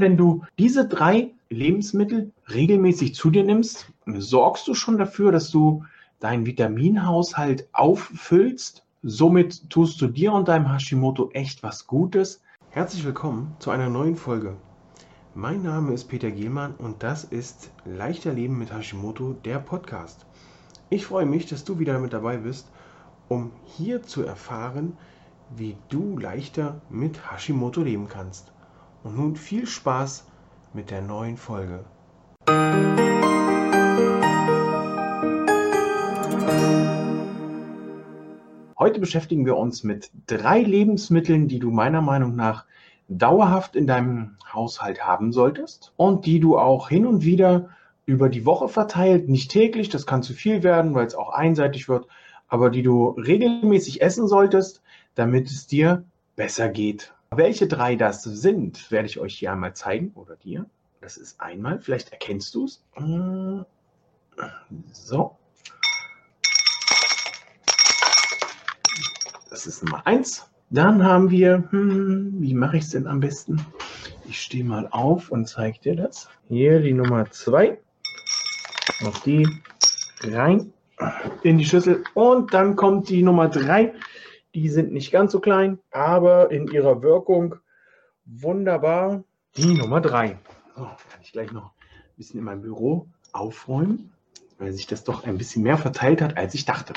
Wenn du diese drei Lebensmittel regelmäßig zu dir nimmst, sorgst du schon dafür, dass du deinen Vitaminhaushalt auffüllst. Somit tust du dir und deinem Hashimoto echt was Gutes. Herzlich willkommen zu einer neuen Folge. Mein Name ist Peter Gielmann und das ist Leichter Leben mit Hashimoto, der Podcast. Ich freue mich, dass du wieder mit dabei bist, um hier zu erfahren, wie du leichter mit Hashimoto leben kannst. Und nun viel Spaß mit der neuen Folge. Heute beschäftigen wir uns mit drei Lebensmitteln, die du meiner Meinung nach dauerhaft in deinem Haushalt haben solltest und die du auch hin und wieder über die Woche verteilt, nicht täglich, das kann zu viel werden, weil es auch einseitig wird, aber die du regelmäßig essen solltest, damit es dir besser geht. Welche drei das sind, werde ich euch hier einmal zeigen oder dir. Das ist einmal, vielleicht erkennst du es. So. Das ist Nummer eins. Dann haben wir, hm, wie mache ich es denn am besten? Ich stehe mal auf und zeige dir das. Hier die Nummer zwei. Auf die rein in die Schüssel. Und dann kommt die Nummer drei. Die sind nicht ganz so klein, aber in ihrer Wirkung wunderbar. Die Nummer drei. So, kann ich gleich noch ein bisschen in meinem Büro aufräumen, weil sich das doch ein bisschen mehr verteilt hat, als ich dachte.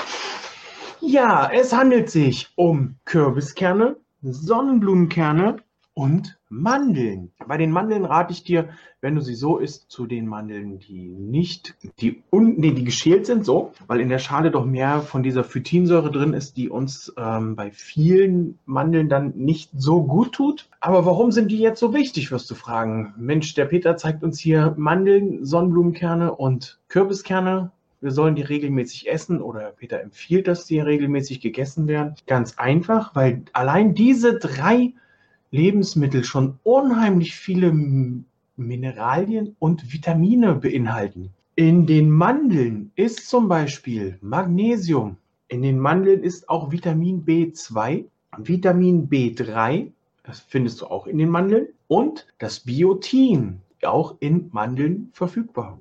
Ja, es handelt sich um Kürbiskerne, Sonnenblumenkerne und Mandeln. Bei den Mandeln rate ich dir, wenn du sie so isst, zu den Mandeln, die nicht, die unten, nee, die geschält sind, so, weil in der Schale doch mehr von dieser Phytinsäure drin ist, die uns ähm, bei vielen Mandeln dann nicht so gut tut. Aber warum sind die jetzt so wichtig, wirst du fragen. Mensch, der Peter zeigt uns hier Mandeln, Sonnenblumenkerne und Kürbiskerne wir sollen die regelmäßig essen oder Peter empfiehlt, dass die regelmäßig gegessen werden. Ganz einfach, weil allein diese drei Lebensmittel schon unheimlich viele Mineralien und Vitamine beinhalten. In den Mandeln ist zum Beispiel Magnesium. In den Mandeln ist auch Vitamin B2, Vitamin B3, das findest du auch in den Mandeln, und das Biotin, auch in Mandeln verfügbar.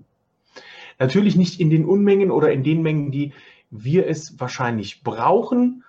Natürlich nicht in den Unmengen oder in den Mengen, die wir es wahrscheinlich brauchen,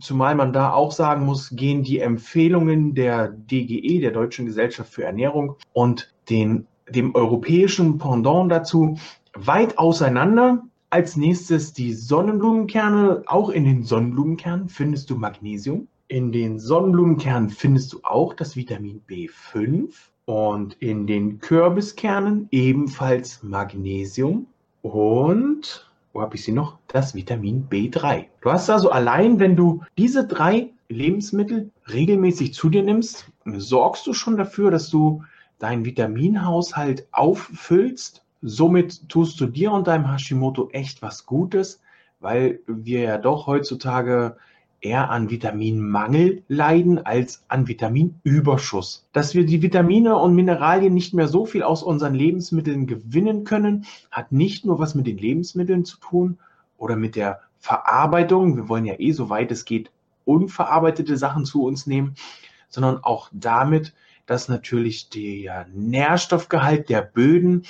zumal man da auch sagen muss, gehen die Empfehlungen der DGE, der Deutschen Gesellschaft für Ernährung, und den, dem europäischen Pendant dazu weit auseinander. Als nächstes die Sonnenblumenkerne. Auch in den Sonnenblumenkernen findest du Magnesium. In den Sonnenblumenkernen findest du auch das Vitamin B5 und in den Kürbiskernen ebenfalls Magnesium und wo habe ich sie noch? Das Vitamin B3. Du hast also allein, wenn du diese drei Lebensmittel regelmäßig zu dir nimmst, sorgst du schon dafür, dass du deinen Vitaminhaushalt auffüllst. Somit tust du dir und deinem Hashimoto echt was Gutes, weil wir ja doch heutzutage eher an Vitaminmangel leiden als an Vitaminüberschuss. Dass wir die Vitamine und Mineralien nicht mehr so viel aus unseren Lebensmitteln gewinnen können, hat nicht nur was mit den Lebensmitteln zu tun oder mit der Verarbeitung. Wir wollen ja eh, soweit es geht, unverarbeitete Sachen zu uns nehmen, sondern auch damit, dass natürlich der Nährstoffgehalt der Böden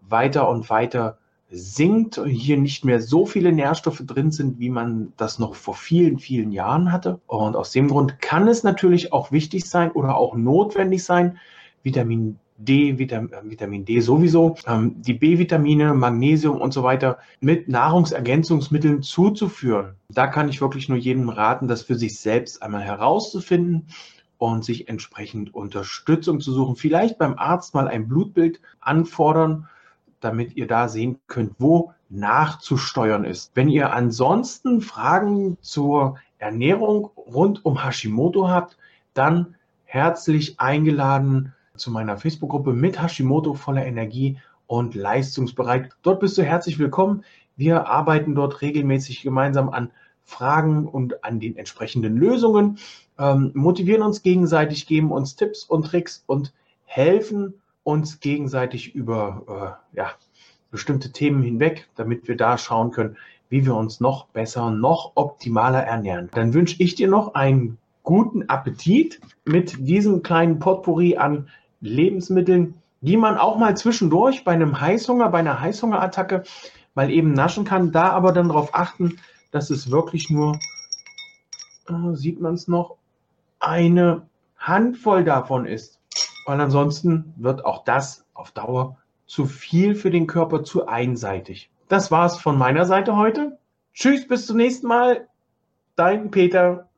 weiter und weiter sinkt, hier nicht mehr so viele Nährstoffe drin sind, wie man das noch vor vielen, vielen Jahren hatte. Und aus dem Grund kann es natürlich auch wichtig sein oder auch notwendig sein, Vitamin D, Vitam Vitamin D sowieso, ähm, die B-Vitamine, Magnesium und so weiter mit Nahrungsergänzungsmitteln zuzuführen. Da kann ich wirklich nur jedem raten, das für sich selbst einmal herauszufinden und sich entsprechend Unterstützung zu suchen. Vielleicht beim Arzt mal ein Blutbild anfordern damit ihr da sehen könnt, wo nachzusteuern ist. Wenn ihr ansonsten Fragen zur Ernährung rund um Hashimoto habt, dann herzlich eingeladen zu meiner Facebook-Gruppe mit Hashimoto voller Energie und leistungsbereit. Dort bist du herzlich willkommen. Wir arbeiten dort regelmäßig gemeinsam an Fragen und an den entsprechenden Lösungen, ähm, motivieren uns gegenseitig, geben uns Tipps und Tricks und helfen uns gegenseitig über äh, ja, bestimmte Themen hinweg, damit wir da schauen können, wie wir uns noch besser, noch optimaler ernähren. Dann wünsche ich dir noch einen guten Appetit mit diesem kleinen Potpourri an Lebensmitteln, die man auch mal zwischendurch bei einem Heißhunger, bei einer Heißhungerattacke mal eben naschen kann. Da aber dann darauf achten, dass es wirklich nur, äh, sieht man es noch, eine Handvoll davon ist. Weil ansonsten wird auch das auf Dauer zu viel für den Körper, zu einseitig. Das war's von meiner Seite heute. Tschüss, bis zum nächsten Mal. Dein Peter.